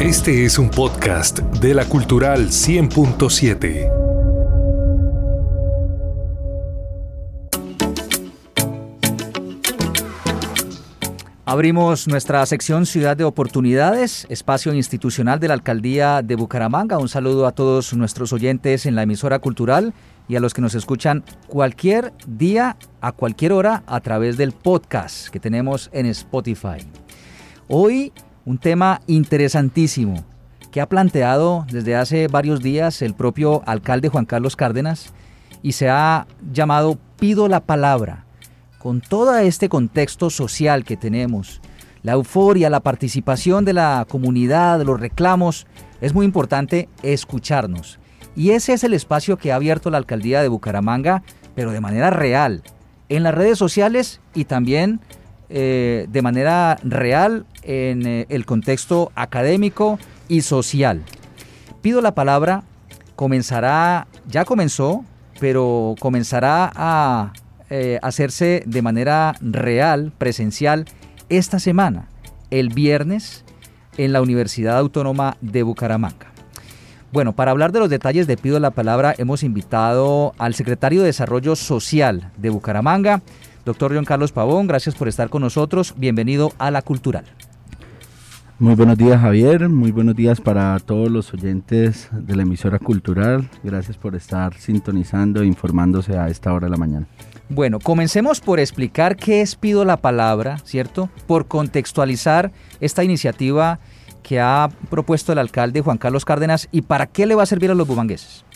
Este es un podcast de la Cultural 100.7. Abrimos nuestra sección Ciudad de Oportunidades, espacio institucional de la Alcaldía de Bucaramanga. Un saludo a todos nuestros oyentes en la emisora cultural y a los que nos escuchan cualquier día, a cualquier hora, a través del podcast que tenemos en Spotify. Hoy un tema interesantísimo que ha planteado desde hace varios días el propio alcalde Juan Carlos Cárdenas y se ha llamado Pido la Palabra con todo este contexto social que tenemos, la euforia, la participación de la comunidad, los reclamos, es muy importante escucharnos. Y ese es el espacio que ha abierto la alcaldía de Bucaramanga, pero de manera real, en las redes sociales y también eh, de manera real en eh, el contexto académico y social. Pido la palabra, comenzará, ya comenzó, pero comenzará a eh, hacerse de manera real, presencial, esta semana, el viernes, en la Universidad Autónoma de Bucaramanga. Bueno, para hablar de los detalles de Pido la Palabra, hemos invitado al secretario de Desarrollo Social de Bucaramanga, doctor John Carlos Pavón. Gracias por estar con nosotros. Bienvenido a La Cultural. Muy buenos días Javier, muy buenos días para todos los oyentes de la emisora cultural. Gracias por estar sintonizando e informándose a esta hora de la mañana. Bueno, comencemos por explicar qué es Pido la Palabra, ¿cierto? Por contextualizar esta iniciativa que ha propuesto el alcalde Juan Carlos Cárdenas y para qué le va a servir a los bumangueses.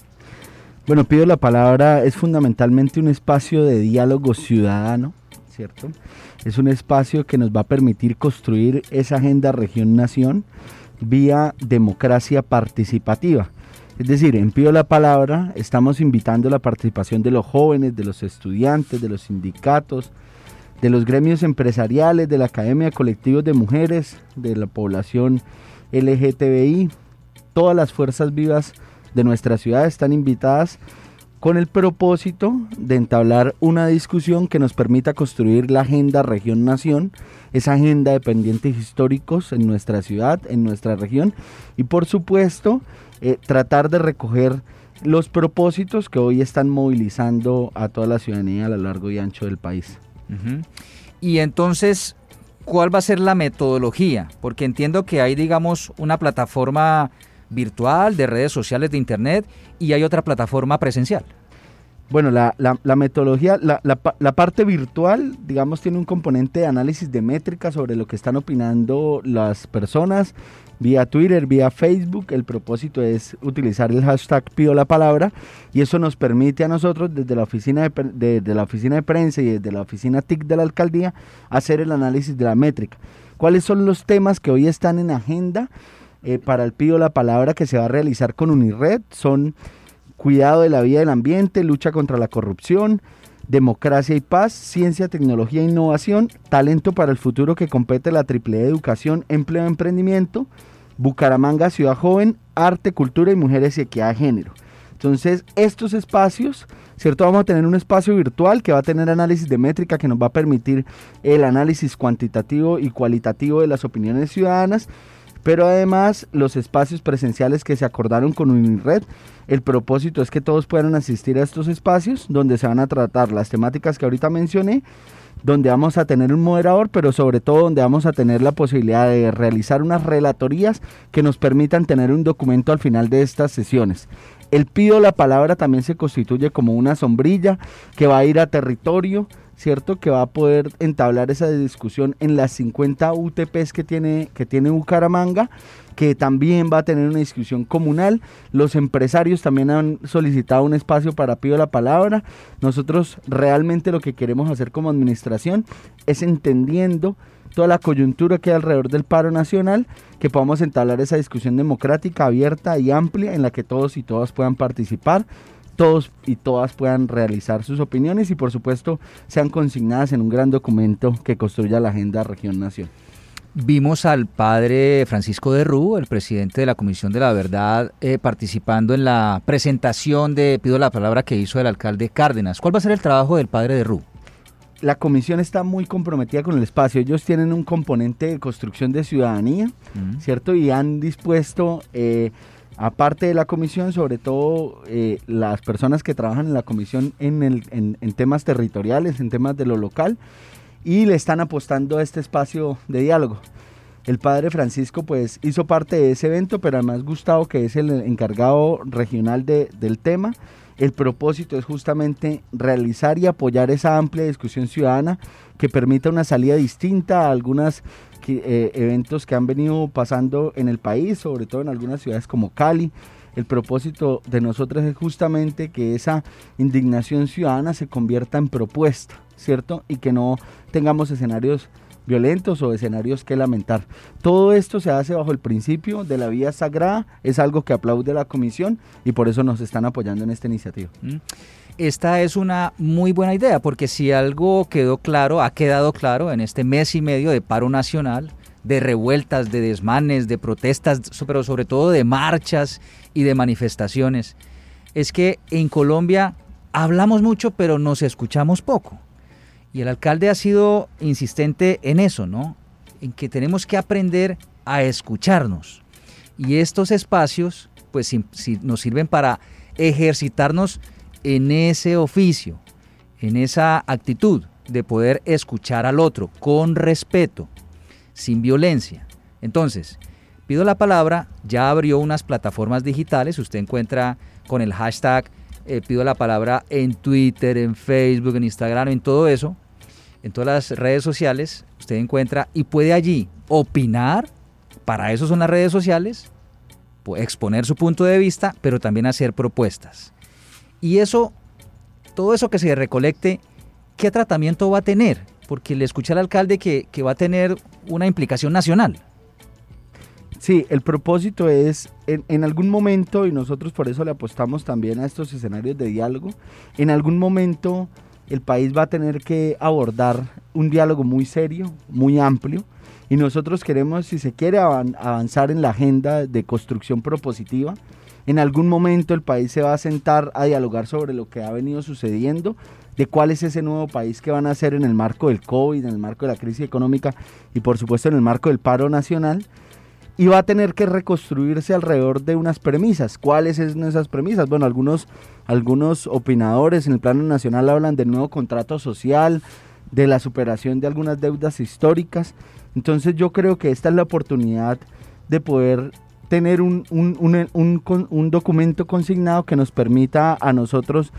Bueno, Pido la Palabra es fundamentalmente un espacio de diálogo ciudadano, ¿cierto? Es un espacio que nos va a permitir construir esa agenda región-nación vía democracia participativa. Es decir, en Pido la Palabra estamos invitando la participación de los jóvenes, de los estudiantes, de los sindicatos, de los gremios empresariales, de la Academia de Colectivos de Mujeres, de la población LGTBI. Todas las fuerzas vivas de nuestra ciudad están invitadas con el propósito de entablar una discusión que nos permita construir la agenda región-nación, esa agenda de pendientes históricos en nuestra ciudad, en nuestra región, y por supuesto eh, tratar de recoger los propósitos que hoy están movilizando a toda la ciudadanía a lo largo y ancho del país. Y entonces, ¿cuál va a ser la metodología? Porque entiendo que hay, digamos, una plataforma virtual, de redes sociales, de internet, y hay otra plataforma presencial. Bueno, la, metodología, la, la, parte virtual, digamos, tiene un componente de análisis de métricas sobre lo que están opinando las personas vía Twitter, vía Facebook. El propósito es utilizar el hashtag Pido la Palabra y eso nos permite a nosotros desde la oficina de, la oficina de prensa y desde la oficina TIC de la alcaldía hacer el análisis de la métrica. ¿Cuáles son los temas que hoy están en agenda? Eh, para el Pido la Palabra que se va a realizar con Unired son cuidado de la vida del ambiente, lucha contra la corrupción, democracia y paz, ciencia, tecnología e innovación, talento para el futuro que compete la triple e educación, empleo, emprendimiento, Bucaramanga, ciudad joven, arte, cultura y mujeres y equidad de género. Entonces, estos espacios, ¿cierto? Vamos a tener un espacio virtual que va a tener análisis de métrica que nos va a permitir el análisis cuantitativo y cualitativo de las opiniones ciudadanas pero además los espacios presenciales que se acordaron con Unired, el propósito es que todos puedan asistir a estos espacios donde se van a tratar las temáticas que ahorita mencioné, donde vamos a tener un moderador, pero sobre todo donde vamos a tener la posibilidad de realizar unas relatorías que nos permitan tener un documento al final de estas sesiones. El pido la palabra también se constituye como una sombrilla que va a ir a territorio, ¿cierto? Que va a poder entablar esa discusión en las 50 UTPs que tiene, que tiene Bucaramanga, que también va a tener una discusión comunal. Los empresarios también han solicitado un espacio para pido la palabra. Nosotros realmente lo que queremos hacer como administración es entendiendo toda la coyuntura que hay alrededor del paro nacional, que podamos entablar esa discusión democrática, abierta y amplia en la que todos y todas puedan participar todos y todas puedan realizar sus opiniones y por supuesto sean consignadas en un gran documento que construya la agenda región-nación. Vimos al padre Francisco de Rú, el presidente de la Comisión de la Verdad, eh, participando en la presentación de, pido la palabra, que hizo el alcalde Cárdenas. ¿Cuál va a ser el trabajo del padre de Rú? la comisión está muy comprometida con el espacio. Ellos tienen un componente de construcción de ciudadanía, ¿cierto? Y han dispuesto, eh, aparte de la comisión, sobre todo eh, las personas que trabajan en la comisión en, en, temas territoriales, en temas de lo local, y le están apostando a este espacio de diálogo. El padre Francisco pues hizo parte de ese evento, pero además Gustavo, que es el encargado regional de, del tema, el propósito es justamente realizar y apoyar esa amplia discusión ciudadana que permita una salida distinta a algunos eh, eventos que han venido pasando en el país, sobre todo en algunas ciudades como Cali. El propósito de nosotros es justamente que esa indignación ciudadana se convierta en propuesta, ¿cierto? Y que no tengamos escenarios violentos o escenarios que lamentar. Todo esto se hace bajo el principio de la vía sagrada, es algo que aplaude la comisión y por eso nos están apoyando en esta iniciativa. Mm. Esta es una muy buena idea porque si algo quedó claro, ha quedado claro en este mes y medio de paro nacional, de revueltas, de desmanes, de protestas, pero sobre todo de marchas y de manifestaciones, es que en Colombia hablamos mucho pero nos escuchamos poco. Y el alcalde ha sido insistente en eso, ¿no? En que tenemos que aprender a escucharnos. Y estos espacios, pues, si, nos sirven para ejercitarnos en ese oficio, en esa actitud de poder escuchar al otro con respeto, sin violencia. Entonces, pido la palabra, ya abrió unas plataformas digitales, usted encuentra con el hashtag eh, pido la palabra en Twitter, en Facebook, en Instagram, en todo eso, en todas las redes sociales, usted encuentra y puede allí opinar, para eso son las redes sociales, exponer su punto de vista, pero también hacer propuestas. Y eso, todo eso que se recolecte, ¿qué tratamiento va a tener? Porque le escuché al alcalde que, que va a tener una implicación nacional. Sí, el propósito es en, algún momento, y nosotros por eso le apostamos también a estos escenarios de diálogo, en algún momento el país va a tener que abordar un diálogo muy serio, muy amplio, y nosotros queremos, si se quiere avanzar en la agenda de construcción propositiva, en algún momento el país se va a sentar a dialogar sobre lo que ha venido sucediendo, de cuál es ese nuevo país que van a hacer en el marco del COVID, en el marco de la crisis económica y por supuesto en el marco del paro nacional y va a tener que reconstruirse alrededor de unas premisas. ¿Cuáles son esas premisas? Bueno, algunos, algunos opinadores en el plano nacional hablan del nuevo contrato social, de la superación de algunas deudas históricas. Entonces yo creo que esta es la oportunidad de poder tener un, un, un, un, documento consignado que nos permita a nosotros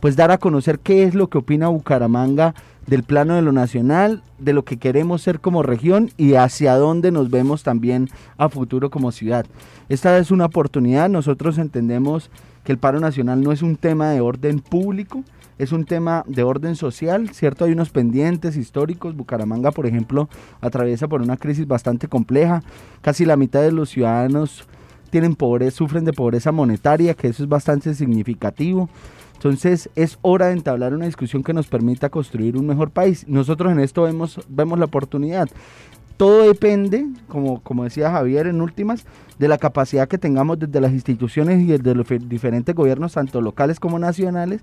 pues dar a conocer qué es lo que opina Bucaramanga del plano de lo nacional, de lo que queremos ser como región y hacia dónde nos vemos también a futuro como ciudad. Esta es una oportunidad, nosotros entendemos que el paro nacional no es un tema de orden público, es un tema de orden social, ¿cierto? Hay unos pendientes históricos, Bucaramanga, por ejemplo, atraviesa por una crisis bastante compleja, casi la mitad de los ciudadanos tienen pobreza, sufren de pobreza monetaria, que eso es bastante significativo. Entonces es hora de entablar una discusión que nos permita construir un mejor país. Nosotros en esto vemos, vemos la oportunidad. Todo depende, como, como decía Javier en últimas, de la capacidad que tengamos desde las instituciones y desde los diferentes gobiernos, tanto locales como nacionales,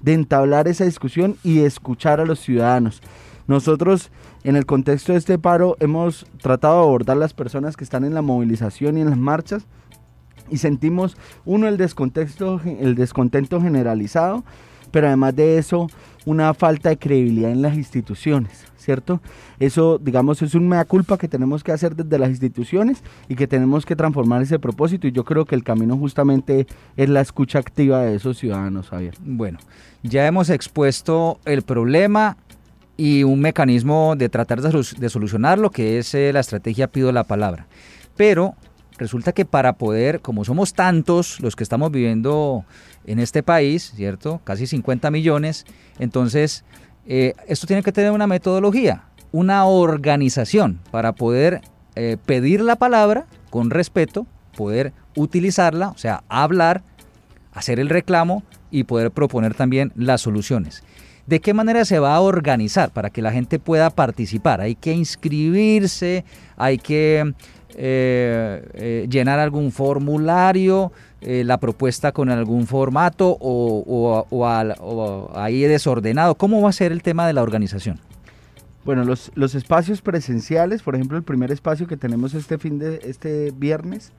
de entablar esa discusión y escuchar a los ciudadanos. Nosotros en el contexto de este paro hemos tratado de abordar las personas que están en la movilización y en las marchas y sentimos, uno, el descontento, el descontento generalizado, pero además de eso, una falta de credibilidad en las instituciones, ¿cierto? Eso, digamos, es un mea culpa que tenemos que hacer desde las instituciones y que tenemos que transformar ese propósito. Y yo creo que el camino justamente es la escucha activa de esos ciudadanos, Javier. Bueno, ya hemos expuesto el problema y un mecanismo de tratar de, solucionarlo, que es eh, la estrategia Pido la Palabra. Pero resulta que para poder, como somos tantos los que estamos viviendo en este país, ¿cierto? Casi 50 millones, entonces eh, esto tiene que tener una metodología, una organización para poder eh, pedir la palabra con respeto, poder utilizarla, o sea, hablar, hacer el reclamo y poder proponer también las soluciones. ¿De qué manera se va a organizar para que la gente pueda participar? ¿Hay que inscribirse? ¿Hay que eh, eh, llenar algún formulario? Eh, ¿La propuesta con algún formato o, o ahí desordenado? ¿Cómo va a ser el tema de la organización? Bueno, los, los espacios presenciales, por ejemplo, el primer espacio que tenemos este fin de este viernes,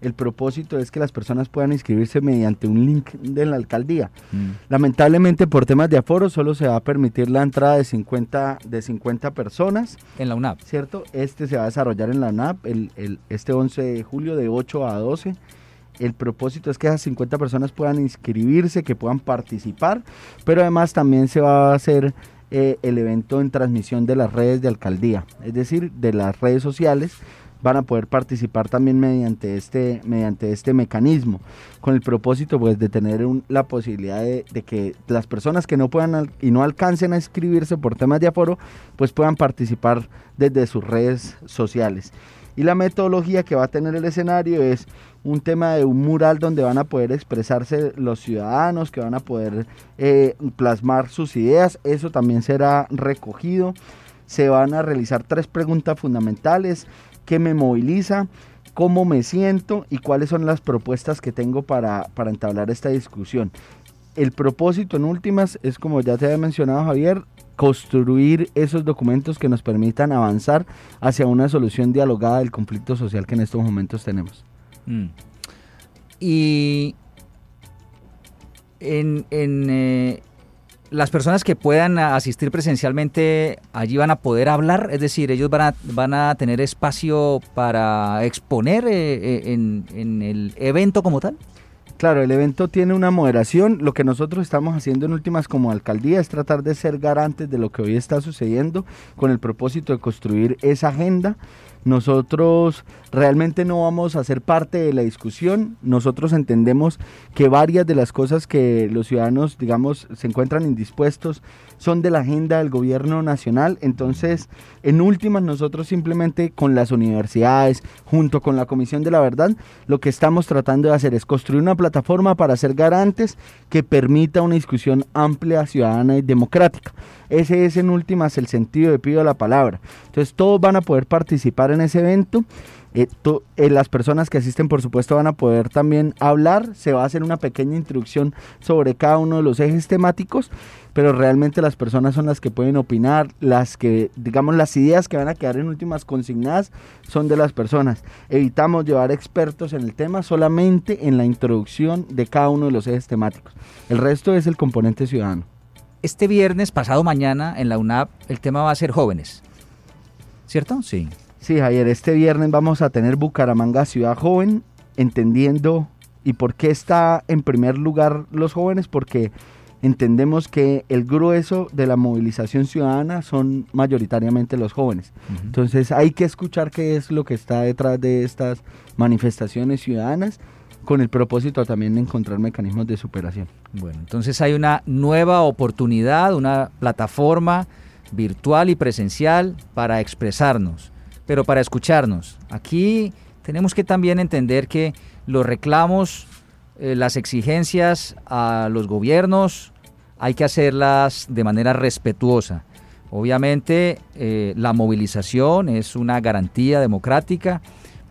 el propósito es que las personas puedan inscribirse mediante un link de la alcaldía. Mm. Lamentablemente por temas de aforo solo se va a permitir la entrada de 50, de 50 personas. En la UNAP. ¿Cierto? Este se va a desarrollar en la UNAP el, el, este 11 de julio de 8 a 12. El propósito es que esas 50 personas puedan inscribirse, que puedan participar, pero además también se va a hacer eh, el evento en transmisión de las redes de alcaldía, es decir, de las redes sociales van a poder participar también mediante este, mediante este mecanismo, con el propósito pues de tener la posibilidad de, que las personas que no puedan y no alcancen a inscribirse por temas de aforo, pues puedan participar desde sus redes sociales. Y la metodología que va a tener el escenario es un tema de un mural donde van a poder expresarse los ciudadanos, que van a poder eh, plasmar sus ideas, eso también será recogido. Se van a realizar tres preguntas fundamentales, ¿qué me moviliza? ¿Cómo me siento? ¿Y cuáles son las propuestas que tengo para, para entablar esta discusión? El propósito en últimas es, como ya te había mencionado Javier, construir esos documentos que nos permitan avanzar hacia una solución dialogada del conflicto social que en estos momentos tenemos. Mm. Y en, eh, las personas que puedan asistir presencialmente allí van a poder hablar, es decir, ellos van a, van a tener espacio para exponer eh, eh, en, en el evento como tal. Claro, el evento tiene una moderación. Lo que nosotros estamos haciendo en últimas como alcaldía es tratar de ser garantes de lo que hoy está sucediendo con el propósito de construir esa agenda nosotros realmente no vamos a ser parte de la discusión. Nosotros entendemos que varias de las cosas que los ciudadanos, digamos, se encuentran indispuestos son de la agenda del gobierno nacional. Entonces, en últimas, nosotros simplemente con las universidades, junto con la Comisión de la Verdad, lo que estamos tratando de hacer es construir una plataforma para ser garantes que permita una discusión amplia, ciudadana y democrática. Ese es en últimas el sentido de pido la palabra. Entonces todos van a poder participar en ese evento. Eh, eh, las personas que asisten, por supuesto, van a poder también hablar. Se va a hacer una pequeña introducción sobre cada uno de los ejes temáticos, pero realmente las personas son las que pueden opinar. Las que, digamos, las ideas que van a quedar en últimas consignadas son de las personas. Evitamos llevar expertos en el tema solamente en la introducción de cada uno de los ejes temáticos. El resto es el componente ciudadano. Este viernes, pasado mañana, en la UNAP, el tema va a ser jóvenes. ¿Cierto? Sí. Sí, Javier, este viernes vamos a tener Bucaramanga Ciudad Joven, entendiendo y por qué está en primer lugar los jóvenes, porque entendemos que el grueso de la movilización ciudadana son mayoritariamente los jóvenes. Entonces hay que escuchar qué es lo que está detrás de estas manifestaciones ciudadanas con el propósito también de encontrar mecanismos de superación. Bueno, entonces hay una nueva oportunidad, una plataforma virtual y presencial para expresarnos, pero para escucharnos. Aquí tenemos que también entender que los reclamos, eh, las exigencias a los gobiernos, hay que hacerlas de manera respetuosa. Obviamente eh, la movilización es una garantía democrática,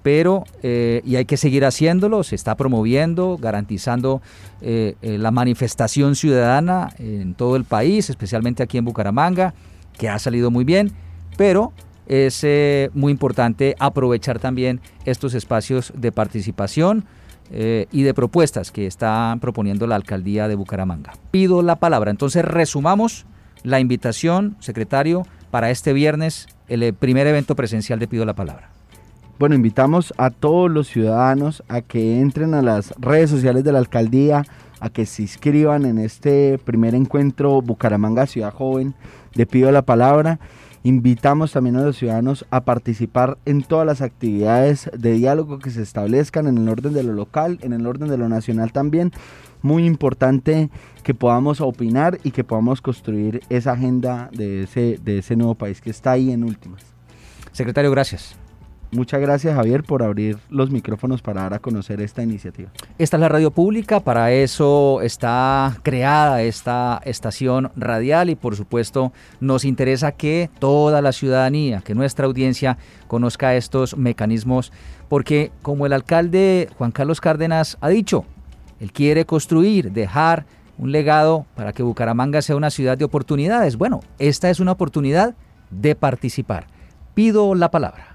pero eh, y hay que seguir haciéndolo, se está promoviendo, garantizando eh, eh, la manifestación ciudadana en todo el país, especialmente aquí en Bucaramanga, que ha salido muy bien, pero es muy importante aprovechar también estos espacios de participación y de propuestas que está proponiendo la alcaldía de Bucaramanga. Pido la palabra, entonces resumamos la invitación, secretario, para este viernes, el primer evento presencial de Pido la Palabra. Bueno, invitamos a todos los ciudadanos a que entren a las redes sociales de la alcaldía, a que se inscriban en este primer encuentro Bucaramanga Ciudad Joven de Pido la Palabra. Invitamos también a los ciudadanos a participar en todas las actividades de diálogo que se establezcan en el orden de lo local, en el orden de lo nacional también. Muy importante que podamos opinar y que podamos construir esa agenda de ese, de ese nuevo país que está ahí en últimas. Secretario, gracias. Muchas gracias Javier por abrir los micrófonos para dar a conocer esta iniciativa. Esta es la radio pública, para eso está creada esta estación radial y por supuesto nos interesa que toda la ciudadanía, que nuestra audiencia conozca estos mecanismos, porque como el alcalde Juan Carlos Cárdenas ha dicho, él quiere construir, dejar un legado para que Bucaramanga sea una ciudad de oportunidades. Bueno, esta es una oportunidad de participar. Pido la palabra.